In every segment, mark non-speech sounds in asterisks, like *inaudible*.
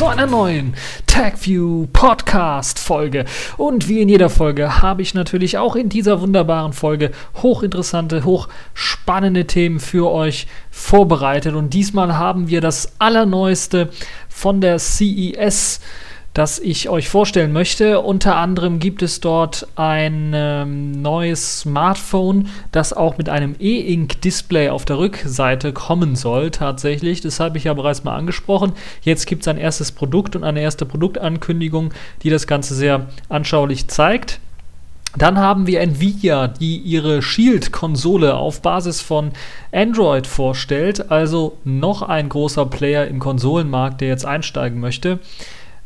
zu einer neuen TagView Podcast Folge. Und wie in jeder Folge habe ich natürlich auch in dieser wunderbaren Folge hochinteressante, hochspannende Themen für euch vorbereitet. Und diesmal haben wir das Allerneueste von der CES das ich euch vorstellen möchte. Unter anderem gibt es dort ein ähm, neues Smartphone, das auch mit einem E-Ink-Display auf der Rückseite kommen soll, tatsächlich. Das habe ich ja bereits mal angesprochen. Jetzt gibt es ein erstes Produkt und eine erste Produktankündigung, die das Ganze sehr anschaulich zeigt. Dann haben wir Nvidia, die ihre Shield-Konsole auf Basis von Android vorstellt, also noch ein großer Player im Konsolenmarkt, der jetzt einsteigen möchte.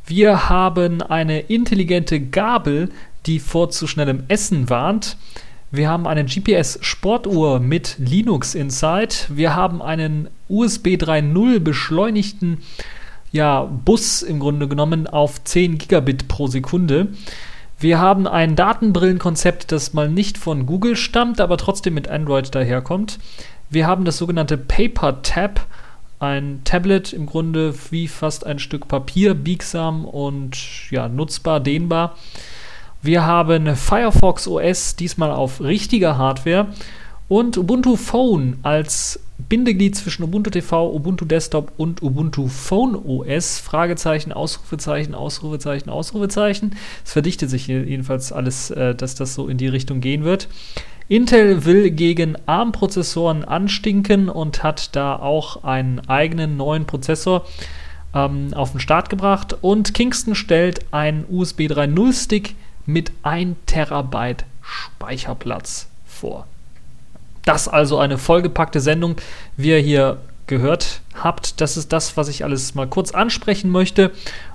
Wir haben eine intelligente Gabel, die vor zu schnellem Essen warnt. Wir haben eine GPS-Sportuhr mit Linux Inside. Wir haben einen USB 3.0 beschleunigten ja, Bus im Grunde genommen auf 10 Gigabit pro Sekunde. Wir haben ein Datenbrillenkonzept, das mal nicht von Google stammt, aber trotzdem mit Android daherkommt. Wir haben das sogenannte Paper Tab ein Tablet im Grunde wie fast ein Stück Papier, biegsam und ja, nutzbar, dehnbar. Wir haben Firefox OS, diesmal auf richtiger Hardware und Ubuntu Phone als Bindeglied zwischen Ubuntu TV, Ubuntu Desktop und Ubuntu Phone OS. Fragezeichen, Ausrufezeichen, Ausrufezeichen, Ausrufezeichen. Es verdichtet sich jedenfalls alles, äh, dass das so in die Richtung gehen wird. Intel will gegen ARM-Prozessoren anstinken und hat da auch einen eigenen neuen Prozessor ähm, auf den Start gebracht. Und Kingston stellt einen USB 3.0 Stick mit 1 Terabyte Speicherplatz vor. Das also eine vollgepackte Sendung, wie ihr hier gehört habt. Das ist das, was ich alles mal kurz ansprechen möchte.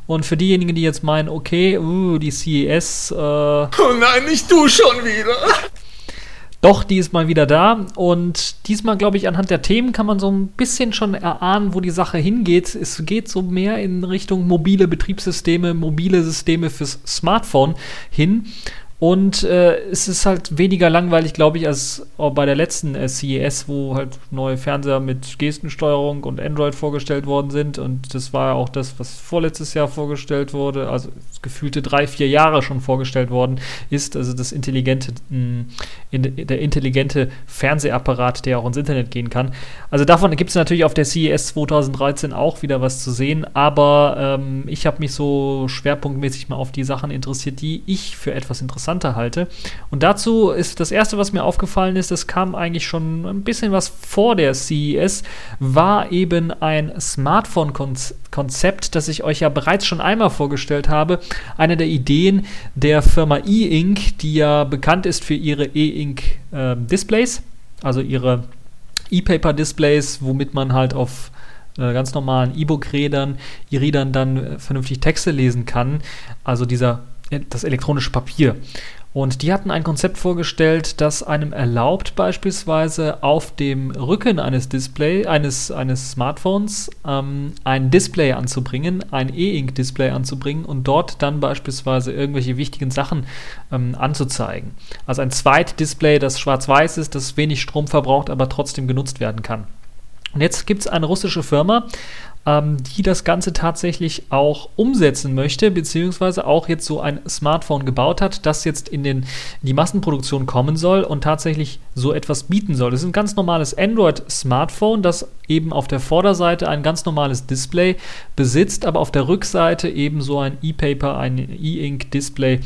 Und für diejenigen, die jetzt meinen, okay, uh, die CES. Äh, oh nein, nicht du schon wieder. Doch, die ist mal wieder da. Und diesmal, glaube ich, anhand der Themen kann man so ein bisschen schon erahnen, wo die Sache hingeht. Es geht so mehr in Richtung mobile Betriebssysteme, mobile Systeme fürs Smartphone hin. Und äh, es ist halt weniger langweilig, glaube ich, als bei der letzten äh, CES, wo halt neue Fernseher mit Gestensteuerung und Android vorgestellt worden sind. Und das war ja auch das, was vorletztes Jahr vorgestellt wurde, also gefühlte drei, vier Jahre schon vorgestellt worden ist. Also das intelligente, mh, in, der intelligente Fernsehapparat, der auch ins Internet gehen kann. Also davon gibt es natürlich auf der CES 2013 auch wieder was zu sehen. Aber ähm, ich habe mich so schwerpunktmäßig mal auf die Sachen interessiert, die ich für etwas interessant interessanter halte. Und dazu ist das erste, was mir aufgefallen ist, das kam eigentlich schon ein bisschen was vor der CES, war eben ein Smartphone-Konzept, das ich euch ja bereits schon einmal vorgestellt habe. Eine der Ideen der Firma E-Ink, die ja bekannt ist für ihre E-Ink-Displays, äh, also ihre E-Paper-Displays, womit man halt auf äh, ganz normalen E-Book-Rädern, E-Readern dann äh, vernünftig Texte lesen kann. Also dieser das elektronische Papier. Und die hatten ein Konzept vorgestellt, das einem erlaubt, beispielsweise auf dem Rücken eines Display, eines, eines Smartphones ähm, ein Display anzubringen, ein E-Ink-Display anzubringen und dort dann beispielsweise irgendwelche wichtigen Sachen ähm, anzuzeigen. Also ein Zweitdisplay, das schwarz-weiß ist, das wenig Strom verbraucht, aber trotzdem genutzt werden kann. Und jetzt gibt es eine russische Firma, ähm, die das Ganze tatsächlich auch umsetzen möchte, beziehungsweise auch jetzt so ein Smartphone gebaut hat, das jetzt in, den, in die Massenproduktion kommen soll und tatsächlich so etwas bieten soll. Das ist ein ganz normales Android-Smartphone, das eben auf der Vorderseite ein ganz normales Display besitzt, aber auf der Rückseite eben so ein E-Paper, ein E-Ink-Display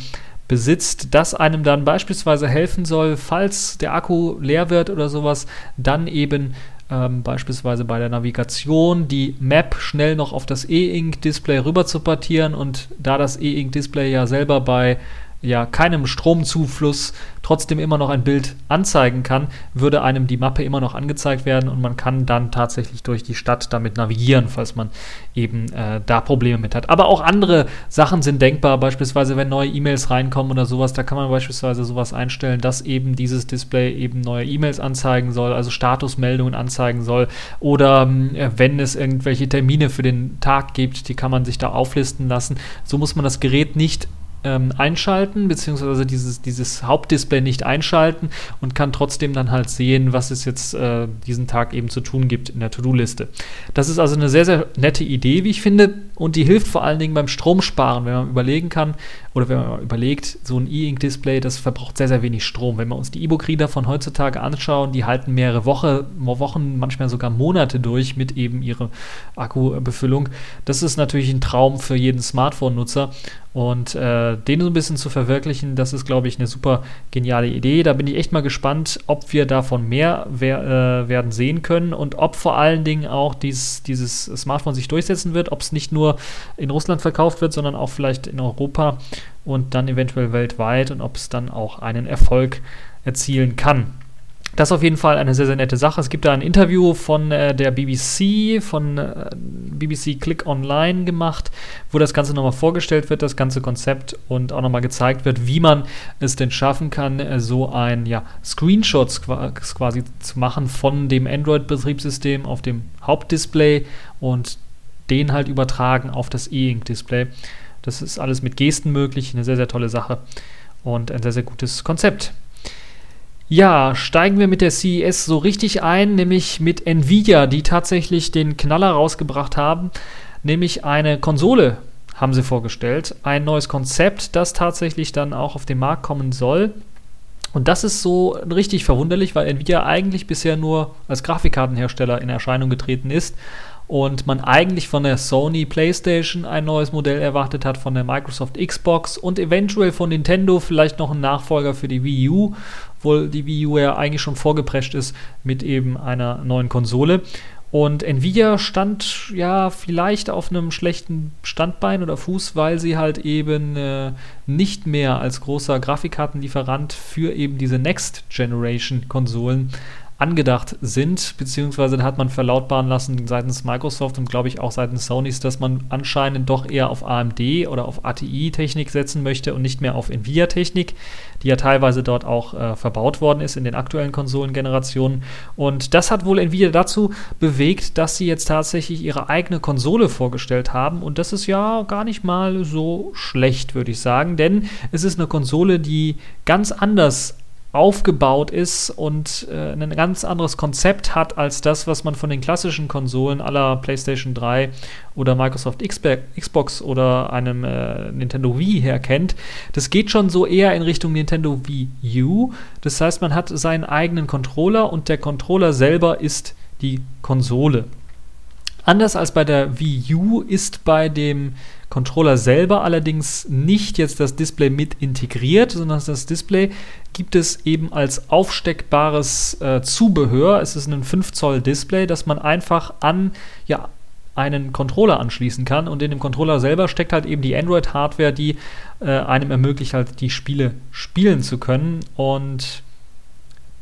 besitzt, das einem dann beispielsweise helfen soll, falls der Akku leer wird oder sowas, dann eben ähm, beispielsweise bei der Navigation die Map schnell noch auf das E-Ink-Display rüber zu portieren und da das E-Ink-Display ja selber bei ja keinem Stromzufluss trotzdem immer noch ein Bild anzeigen kann, würde einem die Mappe immer noch angezeigt werden und man kann dann tatsächlich durch die Stadt damit navigieren, falls man eben äh, da Probleme mit hat. Aber auch andere Sachen sind denkbar, beispielsweise wenn neue E-Mails reinkommen oder sowas, da kann man beispielsweise sowas einstellen, dass eben dieses Display eben neue E-Mails anzeigen soll, also Statusmeldungen anzeigen soll oder äh, wenn es irgendwelche Termine für den Tag gibt, die kann man sich da auflisten lassen. So muss man das Gerät nicht ähm, einschalten, beziehungsweise dieses, dieses Hauptdisplay nicht einschalten und kann trotzdem dann halt sehen, was es jetzt äh, diesen Tag eben zu tun gibt in der To-Do-Liste. Das ist also eine sehr, sehr nette Idee, wie ich finde. und die hilft vor allen Dingen beim Stromsparen, wenn man überlegen kann oder wenn man überlegt, so ein E-Ink-Display, das verbraucht sehr, sehr wenig Strom. Wenn wir uns die E-Book-Reader von heutzutage anschauen, die halten mehrere Woche, Wochen, manchmal sogar Monate durch mit eben ihrer Akkubefüllung. Das ist natürlich ein Traum für jeden Smartphone-Nutzer und äh, den so ein bisschen zu verwirklichen, das ist, glaube ich, eine super geniale Idee. Da bin ich echt mal gespannt, ob wir davon mehr wer, äh, werden sehen können und ob vor allen Dingen auch dies, dieses Smartphone sich durchsetzen wird, ob es nicht nur in Russland verkauft wird, sondern auch vielleicht in Europa und dann eventuell weltweit und ob es dann auch einen Erfolg erzielen kann. Das ist auf jeden Fall eine sehr, sehr nette Sache. Es gibt da ein Interview von äh, der BBC, von äh, BBC Click Online gemacht, wo das Ganze nochmal vorgestellt wird, das ganze Konzept und auch nochmal gezeigt wird, wie man es denn schaffen kann, äh, so ein ja, Screenshot quasi zu machen von dem Android-Betriebssystem auf dem Hauptdisplay und den halt übertragen auf das E-Ink-Display. Das ist alles mit Gesten möglich, eine sehr, sehr tolle Sache und ein sehr, sehr gutes Konzept. Ja, steigen wir mit der CES so richtig ein, nämlich mit Nvidia, die tatsächlich den Knaller rausgebracht haben, nämlich eine Konsole haben sie vorgestellt, ein neues Konzept, das tatsächlich dann auch auf den Markt kommen soll. Und das ist so richtig verwunderlich, weil Nvidia eigentlich bisher nur als Grafikkartenhersteller in Erscheinung getreten ist und man eigentlich von der Sony PlayStation ein neues Modell erwartet hat, von der Microsoft Xbox und eventuell von Nintendo vielleicht noch ein Nachfolger für die Wii U, obwohl die Wii U ja eigentlich schon vorgeprescht ist mit eben einer neuen Konsole. Und Nvidia stand ja vielleicht auf einem schlechten Standbein oder Fuß, weil sie halt eben äh, nicht mehr als großer Grafikkartenlieferant für eben diese Next Generation Konsolen angedacht sind, beziehungsweise hat man verlautbaren lassen seitens Microsoft und glaube ich auch seitens Sonys, dass man anscheinend doch eher auf AMD oder auf ATI-Technik setzen möchte und nicht mehr auf Nvidia-Technik, die ja teilweise dort auch äh, verbaut worden ist in den aktuellen Konsolengenerationen. Und das hat wohl Nvidia dazu bewegt, dass sie jetzt tatsächlich ihre eigene Konsole vorgestellt haben. Und das ist ja gar nicht mal so schlecht, würde ich sagen, denn es ist eine Konsole, die ganz anders aufgebaut ist und äh, ein ganz anderes Konzept hat als das, was man von den klassischen Konsolen aller PlayStation 3 oder Microsoft Xbox oder einem äh, Nintendo Wii her kennt. Das geht schon so eher in Richtung Nintendo Wii U. Das heißt, man hat seinen eigenen Controller und der Controller selber ist die Konsole. Anders als bei der Wii U ist bei dem Controller selber allerdings nicht jetzt das Display mit integriert, sondern das Display gibt es eben als aufsteckbares äh, Zubehör. Es ist ein 5 Zoll Display, das man einfach an ja, einen Controller anschließen kann und in dem Controller selber steckt halt eben die Android-Hardware, die äh, einem ermöglicht halt die Spiele spielen zu können und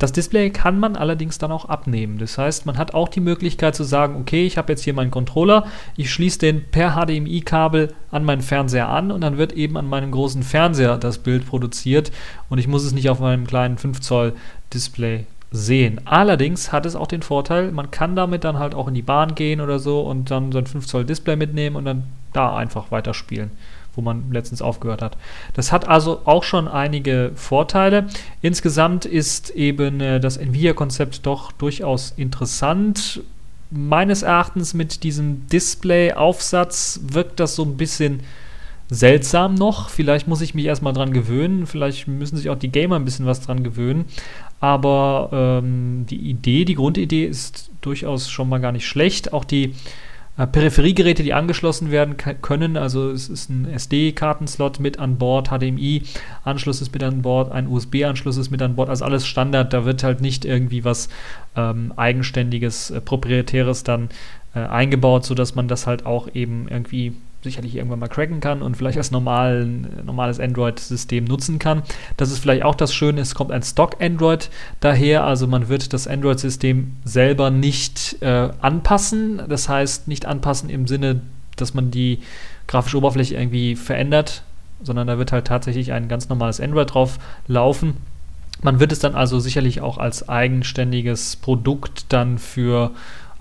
das Display kann man allerdings dann auch abnehmen. Das heißt, man hat auch die Möglichkeit zu sagen, okay, ich habe jetzt hier meinen Controller, ich schließe den per HDMI-Kabel an meinen Fernseher an und dann wird eben an meinem großen Fernseher das Bild produziert und ich muss es nicht auf meinem kleinen 5 Zoll Display sehen. Allerdings hat es auch den Vorteil, man kann damit dann halt auch in die Bahn gehen oder so und dann so ein 5 Zoll Display mitnehmen und dann da einfach weiterspielen wo man letztens aufgehört hat. Das hat also auch schon einige Vorteile. Insgesamt ist eben äh, das Nvidia-Konzept doch durchaus interessant. Meines Erachtens mit diesem Display-Aufsatz wirkt das so ein bisschen seltsam noch. Vielleicht muss ich mich erstmal dran gewöhnen. Vielleicht müssen sich auch die Gamer ein bisschen was dran gewöhnen. Aber ähm, die Idee, die Grundidee ist durchaus schon mal gar nicht schlecht. Auch die Peripheriegeräte, die angeschlossen werden können. Also es ist ein SD-Kartenslot mit an Bord, HDMI-Anschluss ist mit an Bord, ein USB-Anschluss ist mit an Bord. Also alles Standard. Da wird halt nicht irgendwie was ähm, eigenständiges, äh, proprietäres dann äh, eingebaut, sodass man das halt auch eben irgendwie sicherlich irgendwann mal cracken kann und vielleicht als normalen, normales Android-System nutzen kann. Das ist vielleicht auch das Schöne, es kommt ein Stock-Android daher, also man wird das Android-System selber nicht äh, anpassen. Das heißt, nicht anpassen im Sinne, dass man die grafische Oberfläche irgendwie verändert, sondern da wird halt tatsächlich ein ganz normales Android drauf laufen. Man wird es dann also sicherlich auch als eigenständiges Produkt dann für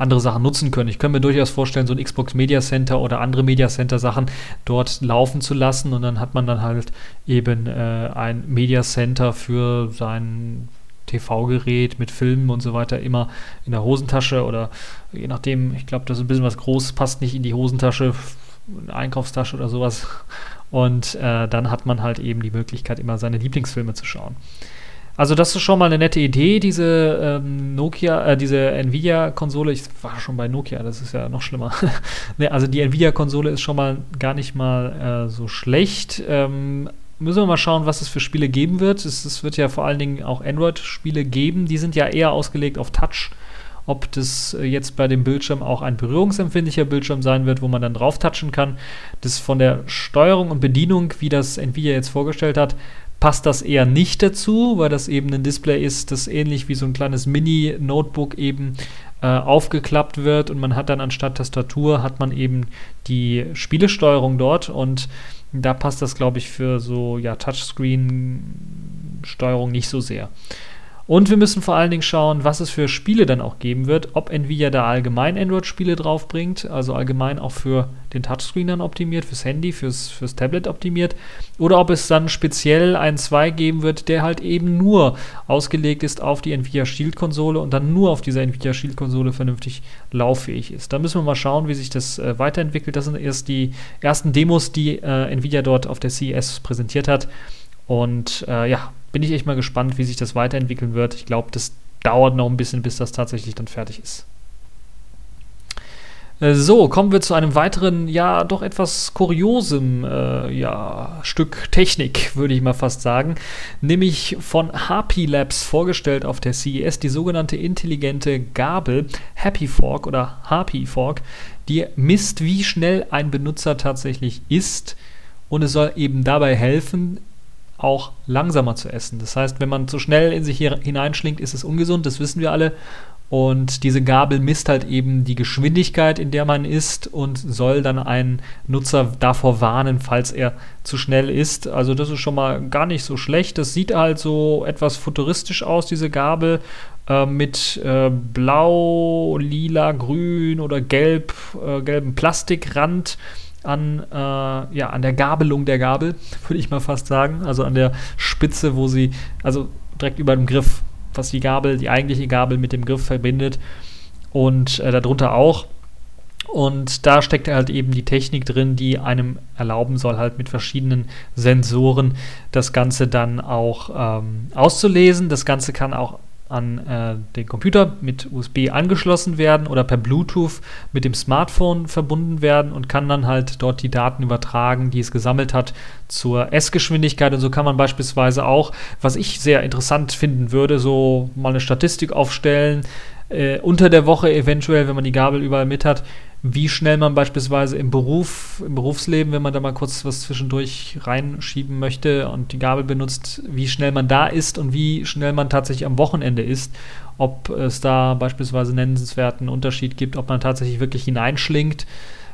andere Sachen nutzen können. Ich könnte mir durchaus vorstellen, so ein Xbox Media Center oder andere Media Center Sachen dort laufen zu lassen und dann hat man dann halt eben äh, ein Media Center für sein TV-Gerät mit Filmen und so weiter immer in der Hosentasche oder je nachdem, ich glaube, das ist ein bisschen was groß, passt nicht in die Hosentasche Einkaufstasche oder sowas. Und äh, dann hat man halt eben die Möglichkeit, immer seine Lieblingsfilme zu schauen. Also das ist schon mal eine nette Idee, diese ähm, Nokia, äh, diese Nvidia-Konsole. Ich war schon bei Nokia, das ist ja noch schlimmer. *laughs* ne, also die Nvidia-Konsole ist schon mal gar nicht mal äh, so schlecht. Ähm, müssen wir mal schauen, was es für Spiele geben wird. Es, es wird ja vor allen Dingen auch Android-Spiele geben. Die sind ja eher ausgelegt auf Touch. Ob das äh, jetzt bei dem Bildschirm auch ein berührungsempfindlicher Bildschirm sein wird, wo man dann drauf touchen kann. Das von der Steuerung und Bedienung, wie das Nvidia jetzt vorgestellt hat, passt das eher nicht dazu, weil das eben ein Display ist, das ähnlich wie so ein kleines Mini-Notebook eben äh, aufgeklappt wird und man hat dann anstatt Tastatur hat man eben die Spielesteuerung dort und da passt das, glaube ich, für so ja, Touchscreen-Steuerung nicht so sehr. Und wir müssen vor allen Dingen schauen, was es für Spiele dann auch geben wird, ob Nvidia da allgemein Android-Spiele draufbringt, also allgemein auch für den Touchscreen dann optimiert, fürs Handy, fürs, fürs Tablet optimiert, oder ob es dann speziell einen 2 geben wird, der halt eben nur ausgelegt ist auf die Nvidia Shield-Konsole und dann nur auf dieser Nvidia Shield-Konsole vernünftig lauffähig ist. Da müssen wir mal schauen, wie sich das äh, weiterentwickelt. Das sind erst die ersten Demos, die äh, Nvidia dort auf der CES präsentiert hat. Und äh, ja, bin ich echt mal gespannt, wie sich das weiterentwickeln wird. Ich glaube, das dauert noch ein bisschen, bis das tatsächlich dann fertig ist. Äh, so, kommen wir zu einem weiteren, ja, doch etwas kuriosem äh, ja, Stück Technik, würde ich mal fast sagen. Nämlich von Happy Labs vorgestellt auf der CES, die sogenannte intelligente Gabel Happy Fork oder Happy Fork, die misst, wie schnell ein Benutzer tatsächlich isst. Und es soll eben dabei helfen, auch langsamer zu essen. Das heißt, wenn man zu schnell in sich hineinschlingt, ist es ungesund, das wissen wir alle. Und diese Gabel misst halt eben die Geschwindigkeit, in der man isst und soll dann einen Nutzer davor warnen, falls er zu schnell isst. Also das ist schon mal gar nicht so schlecht. Das sieht halt so etwas futuristisch aus, diese Gabel äh, mit äh, blau, lila, grün oder gelb, äh, gelbem Plastikrand an, äh, ja, an der Gabelung der Gabel, *laughs* würde ich mal fast sagen. Also an der Spitze, wo sie, also direkt über dem Griff, was die Gabel, die eigentliche Gabel mit dem Griff verbindet. Und äh, darunter auch. Und da steckt halt eben die Technik drin, die einem erlauben soll, halt mit verschiedenen Sensoren das Ganze dann auch ähm, auszulesen. Das Ganze kann auch an äh, den Computer mit USB angeschlossen werden oder per Bluetooth mit dem Smartphone verbunden werden und kann dann halt dort die Daten übertragen, die es gesammelt hat, zur Essgeschwindigkeit. Und so kann man beispielsweise auch, was ich sehr interessant finden würde, so mal eine Statistik aufstellen, äh, unter der Woche eventuell, wenn man die Gabel überall mit hat, wie schnell man beispielsweise im Beruf, im Berufsleben, wenn man da mal kurz was zwischendurch reinschieben möchte und die Gabel benutzt, wie schnell man da ist und wie schnell man tatsächlich am Wochenende ist. Ob es da beispielsweise nennenswerten Unterschied gibt, ob man tatsächlich wirklich hineinschlingt,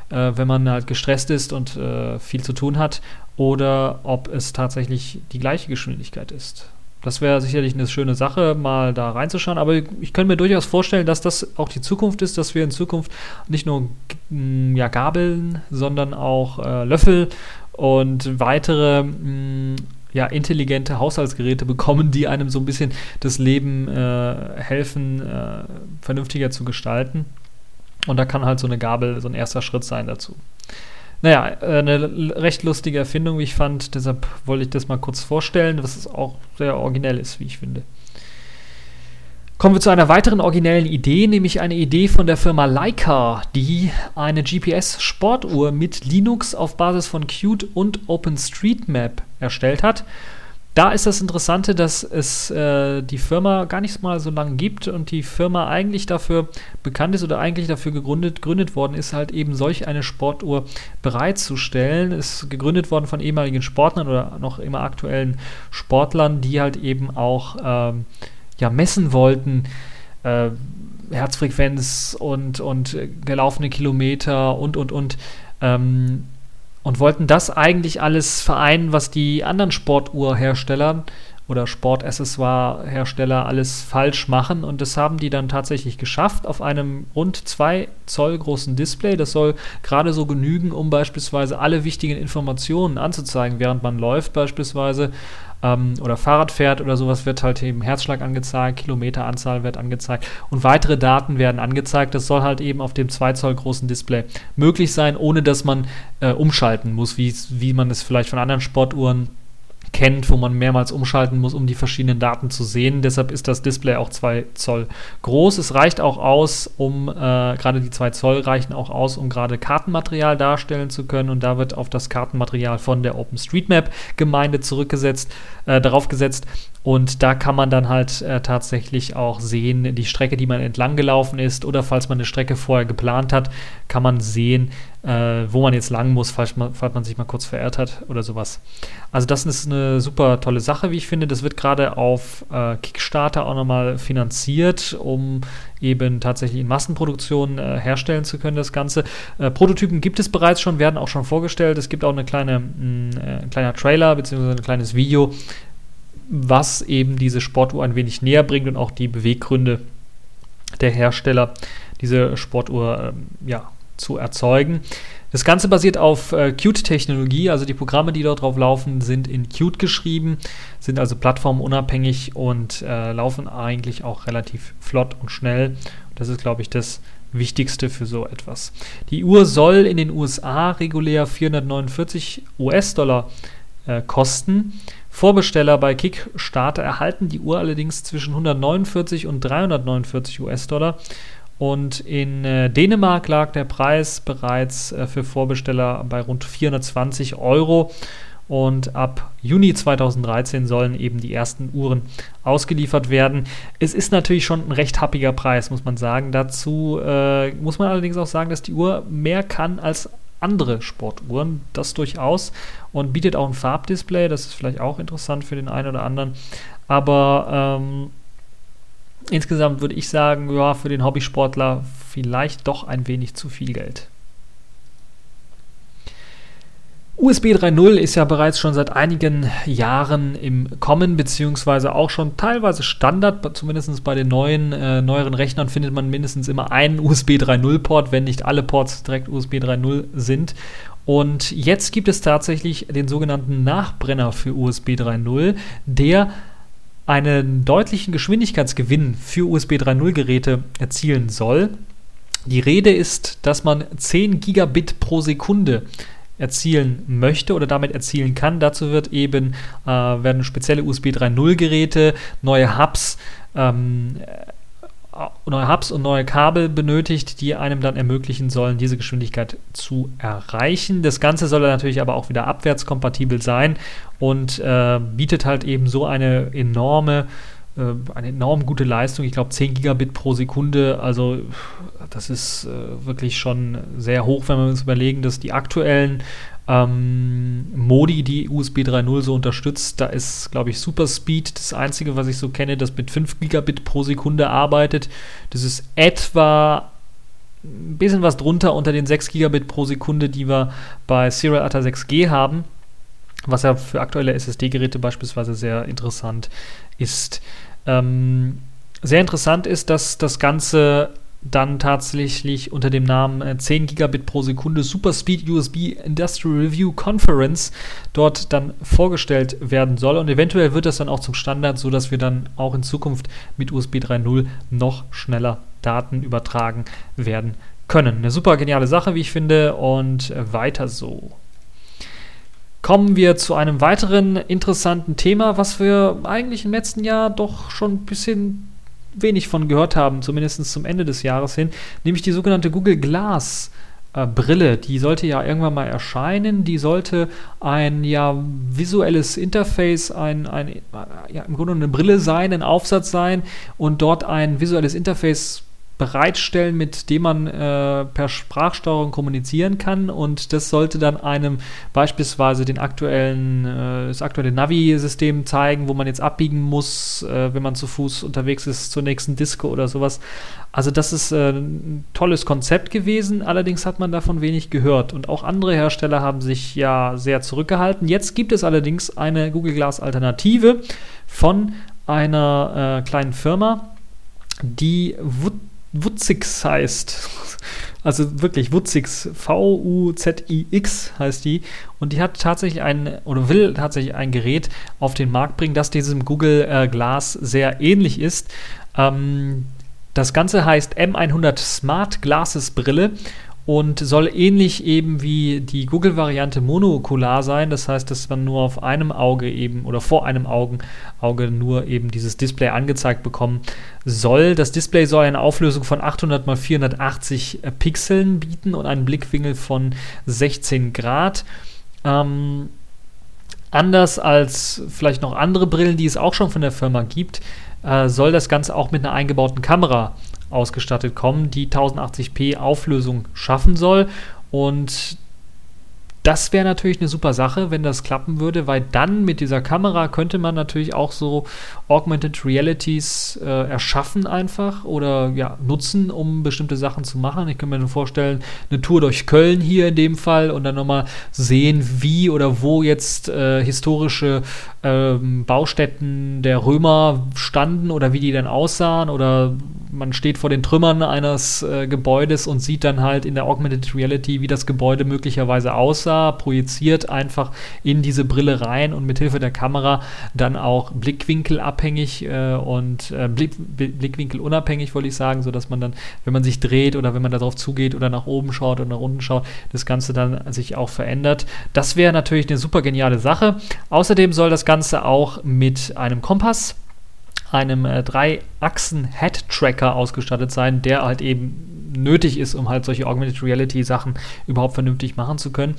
äh, wenn man halt gestresst ist und äh, viel zu tun hat, oder ob es tatsächlich die gleiche Geschwindigkeit ist. Das wäre sicherlich eine schöne Sache, mal da reinzuschauen. Aber ich könnte mir durchaus vorstellen, dass das auch die Zukunft ist, dass wir in Zukunft nicht nur ja, Gabeln, sondern auch äh, Löffel und weitere mh, ja, intelligente Haushaltsgeräte bekommen, die einem so ein bisschen das Leben äh, helfen, äh, vernünftiger zu gestalten. Und da kann halt so eine Gabel so ein erster Schritt sein dazu. Naja, äh, eine recht lustige Erfindung, wie ich fand. Deshalb wollte ich das mal kurz vorstellen, was es auch sehr originell ist, wie ich finde. Kommen wir zu einer weiteren originellen Idee, nämlich eine Idee von der Firma Leica, die eine GPS-Sportuhr mit Linux auf Basis von Qt und OpenStreetMap erstellt hat da ist das Interessante, dass es äh, die Firma gar nicht mal so lange gibt und die Firma eigentlich dafür bekannt ist oder eigentlich dafür gegründet, gegründet worden ist, halt eben solch eine Sportuhr bereitzustellen. Ist gegründet worden von ehemaligen Sportlern oder noch immer aktuellen Sportlern, die halt eben auch ähm, ja, messen wollten. Äh, Herzfrequenz und, und gelaufene Kilometer und, und, und. Ähm, und wollten das eigentlich alles vereinen, was die anderen Sportuhrhersteller oder Sportaccessoire-Hersteller alles falsch machen. Und das haben die dann tatsächlich geschafft auf einem rund 2 Zoll großen Display. Das soll gerade so genügen, um beispielsweise alle wichtigen Informationen anzuzeigen, während man läuft beispielsweise ähm, oder Fahrrad fährt oder sowas, wird halt eben Herzschlag angezeigt, Kilometeranzahl wird angezeigt und weitere Daten werden angezeigt. Das soll halt eben auf dem 2 Zoll großen Display möglich sein, ohne dass man äh, umschalten muss, wie man es vielleicht von anderen Sportuhren kennt, wo man mehrmals umschalten muss, um die verschiedenen Daten zu sehen. Deshalb ist das Display auch 2 Zoll groß. Es reicht auch aus, um, äh, gerade die 2 Zoll reichen auch aus, um gerade Kartenmaterial darstellen zu können. Und da wird auf das Kartenmaterial von der OpenStreetMap-Gemeinde zurückgesetzt, äh, darauf gesetzt. Und da kann man dann halt äh, tatsächlich auch sehen, die Strecke, die man entlang gelaufen ist, oder falls man eine Strecke vorher geplant hat, kann man sehen, äh, wo man jetzt lang muss, falls man, falls man sich mal kurz verirrt hat oder sowas. Also das ist eine super tolle Sache, wie ich finde. Das wird gerade auf äh, Kickstarter auch nochmal finanziert, um eben tatsächlich in Massenproduktion äh, herstellen zu können, das Ganze. Äh, Prototypen gibt es bereits schon, werden auch schon vorgestellt. Es gibt auch eine kleine, mh, äh, ein kleiner Trailer bzw. ein kleines Video, was eben diese Sportuhr ein wenig näher bringt und auch die Beweggründe der Hersteller, diese Sportuhr ähm, ja, zu erzeugen. Das Ganze basiert auf äh, Qt-Technologie, also die Programme, die dort drauf laufen, sind in Qt geschrieben, sind also plattformunabhängig und äh, laufen eigentlich auch relativ flott und schnell. Das ist, glaube ich, das Wichtigste für so etwas. Die Uhr soll in den USA regulär 449 US-Dollar äh, kosten. Vorbesteller bei Kickstarter erhalten die Uhr allerdings zwischen 149 und 349 US-Dollar. Und in äh, Dänemark lag der Preis bereits äh, für Vorbesteller bei rund 420 Euro. Und ab Juni 2013 sollen eben die ersten Uhren ausgeliefert werden. Es ist natürlich schon ein recht happiger Preis, muss man sagen. Dazu äh, muss man allerdings auch sagen, dass die Uhr mehr kann als andere Sportuhren, das durchaus, und bietet auch ein Farbdisplay, das ist vielleicht auch interessant für den einen oder anderen. Aber ähm, insgesamt würde ich sagen, ja, für den Hobbysportler vielleicht doch ein wenig zu viel Geld. USB 3.0 ist ja bereits schon seit einigen Jahren im Kommen, beziehungsweise auch schon teilweise Standard, zumindest bei den neuen, äh, neueren Rechnern findet man mindestens immer einen USB 3.0 Port, wenn nicht alle Ports direkt USB 3.0 sind. Und jetzt gibt es tatsächlich den sogenannten Nachbrenner für USB 3.0, der einen deutlichen Geschwindigkeitsgewinn für USB 3.0 Geräte erzielen soll. Die Rede ist, dass man 10 Gigabit pro Sekunde erzielen möchte oder damit erzielen kann. Dazu wird eben äh, werden spezielle USB 3.0 Geräte, neue Hubs, ähm, äh, neue Hubs und neue Kabel benötigt, die einem dann ermöglichen sollen, diese Geschwindigkeit zu erreichen. Das Ganze soll natürlich aber auch wieder abwärtskompatibel sein und äh, bietet halt eben so eine enorme äh, eine enorm gute Leistung. Ich glaube 10 Gigabit pro Sekunde. Also das ist äh, wirklich schon sehr hoch, wenn wir uns überlegen, dass die aktuellen ähm, Modi, die USB 3.0 so unterstützt, da ist, glaube ich, Super Speed das einzige, was ich so kenne, das mit 5 Gigabit pro Sekunde arbeitet. Das ist etwa ein bisschen was drunter unter den 6 Gigabit pro Sekunde, die wir bei Serial ATA 6G haben, was ja für aktuelle SSD-Geräte beispielsweise sehr interessant ist. Ähm, sehr interessant ist, dass das Ganze dann tatsächlich unter dem Namen 10 äh, Gigabit pro Sekunde Super Speed USB Industrial Review Conference dort dann vorgestellt werden soll. Und eventuell wird das dann auch zum Standard, sodass wir dann auch in Zukunft mit USB 3.0 noch schneller Daten übertragen werden können. Eine super geniale Sache, wie ich finde, und weiter so kommen wir zu einem weiteren interessanten Thema, was wir eigentlich im letzten Jahr doch schon ein bisschen wenig von gehört haben, zumindest zum Ende des Jahres hin, nämlich die sogenannte Google Glass. Äh, Brille, die sollte ja irgendwann mal erscheinen, die sollte ein ja visuelles Interface, ein, ein ja, im Grunde eine Brille sein, ein Aufsatz sein und dort ein visuelles Interface bereitstellen, mit dem man äh, per Sprachsteuerung kommunizieren kann und das sollte dann einem beispielsweise den aktuellen, äh, das aktuelle Navi-System zeigen, wo man jetzt abbiegen muss, äh, wenn man zu Fuß unterwegs ist zur nächsten Disco oder sowas. Also das ist äh, ein tolles Konzept gewesen, allerdings hat man davon wenig gehört und auch andere Hersteller haben sich ja sehr zurückgehalten. Jetzt gibt es allerdings eine Google Glass Alternative von einer äh, kleinen Firma, die Wood Wutzix heißt. Also wirklich Wutzix, V-U-Z-I-X heißt die. Und die hat tatsächlich ein, oder will tatsächlich ein Gerät auf den Markt bringen, das diesem Google äh, Glass sehr ähnlich ist. Ähm, das Ganze heißt M100 Smart Glasses Brille und soll ähnlich eben wie die Google-Variante monokular sein. Das heißt, dass man nur auf einem Auge eben oder vor einem Augen, Auge nur eben dieses Display angezeigt bekommen soll. Das Display soll eine Auflösung von 800 x 480 Pixeln bieten und einen Blickwinkel von 16 Grad. Ähm, anders als vielleicht noch andere Brillen, die es auch schon von der Firma gibt, äh, soll das Ganze auch mit einer eingebauten Kamera ausgestattet kommen, die 1080p Auflösung schaffen soll. Und das wäre natürlich eine super Sache, wenn das klappen würde, weil dann mit dieser Kamera könnte man natürlich auch so Augmented Realities äh, erschaffen einfach oder ja, nutzen, um bestimmte Sachen zu machen. Ich kann mir nur vorstellen, eine Tour durch Köln hier in dem Fall und dann nochmal sehen, wie oder wo jetzt äh, historische ähm, Baustätten der Römer standen oder wie die dann aussahen oder man steht vor den Trümmern eines äh, Gebäudes und sieht dann halt in der Augmented Reality, wie das Gebäude möglicherweise aussah, projiziert einfach in diese Brille rein und mit Hilfe der Kamera dann auch blickwinkelabhängig äh, und äh, Blick, Blickwinkel unabhängig, wollte ich sagen, sodass man dann, wenn man sich dreht oder wenn man darauf zugeht oder nach oben schaut oder nach unten schaut, das Ganze dann sich auch verändert. Das wäre natürlich eine super geniale Sache. Außerdem soll das Ganze auch mit einem Kompass einem äh, Drei-Achsen-Head-Tracker ausgestattet sein, der halt eben nötig ist, um halt solche Augmented Reality-Sachen überhaupt vernünftig machen zu können.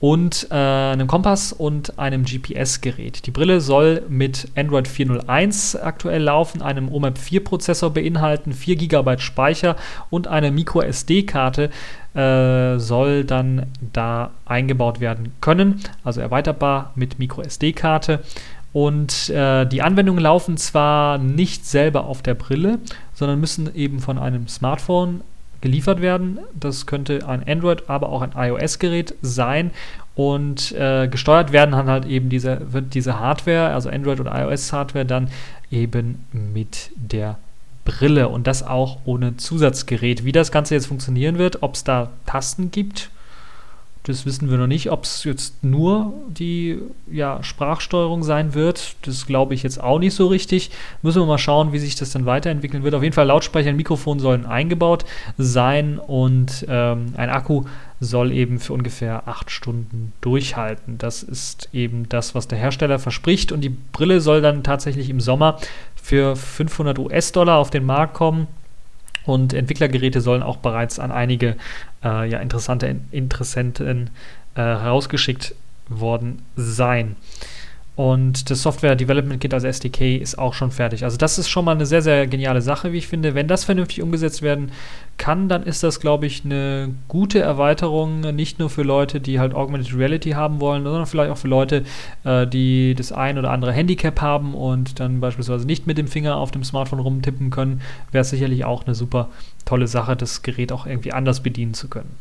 Und äh, einem Kompass und einem GPS-Gerät. Die Brille soll mit Android 4.0.1 aktuell laufen, einem OMAP 4-Prozessor beinhalten, 4 GB Speicher und eine MicroSD-Karte äh, soll dann da eingebaut werden können, also erweiterbar mit MicroSD-Karte und äh, die Anwendungen laufen zwar nicht selber auf der Brille, sondern müssen eben von einem Smartphone geliefert werden. Das könnte ein Android, aber auch ein iOS-Gerät sein. Und äh, gesteuert werden dann halt eben diese, wird diese Hardware, also Android- oder iOS-Hardware, dann eben mit der Brille und das auch ohne Zusatzgerät. Wie das Ganze jetzt funktionieren wird, ob es da Tasten gibt, das wissen wir noch nicht, ob es jetzt nur die ja, Sprachsteuerung sein wird. Das glaube ich jetzt auch nicht so richtig. Müssen wir mal schauen, wie sich das dann weiterentwickeln wird. Auf jeden Fall Lautsprecher und Mikrofon sollen eingebaut sein und ähm, ein Akku soll eben für ungefähr acht Stunden durchhalten. Das ist eben das, was der Hersteller verspricht. Und die Brille soll dann tatsächlich im Sommer für 500 US-Dollar auf den Markt kommen. Und Entwicklergeräte sollen auch bereits an einige äh, ja, interessante Interessenten äh, herausgeschickt worden sein. Und das Software Development Kit, also SDK, ist auch schon fertig. Also das ist schon mal eine sehr, sehr geniale Sache, wie ich finde. Wenn das vernünftig umgesetzt werden kann, dann ist das, glaube ich, eine gute Erweiterung, nicht nur für Leute, die halt Augmented Reality haben wollen, sondern vielleicht auch für Leute, äh, die das ein oder andere Handicap haben und dann beispielsweise nicht mit dem Finger auf dem Smartphone rumtippen können, wäre es sicherlich auch eine super tolle Sache, das Gerät auch irgendwie anders bedienen zu können.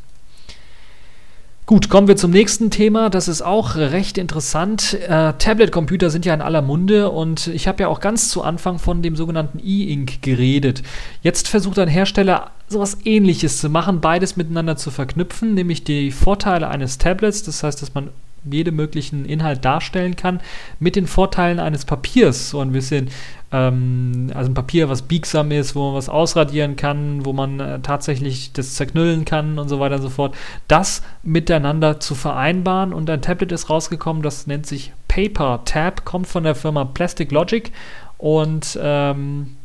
Gut, kommen wir zum nächsten Thema. Das ist auch recht interessant. Äh, Tablet-Computer sind ja in aller Munde und ich habe ja auch ganz zu Anfang von dem sogenannten E-Ink geredet. Jetzt versucht ein Hersteller sowas ähnliches zu machen, beides miteinander zu verknüpfen, nämlich die Vorteile eines Tablets, das heißt, dass man jede möglichen Inhalt darstellen kann, mit den Vorteilen eines Papiers, so ein bisschen, ähm, also ein Papier, was biegsam ist, wo man was ausradieren kann, wo man äh, tatsächlich das zerknüllen kann und so weiter und so fort, das miteinander zu vereinbaren und ein Tablet ist rausgekommen, das nennt sich Paper Tab, kommt von der Firma Plastic Logic und ähm,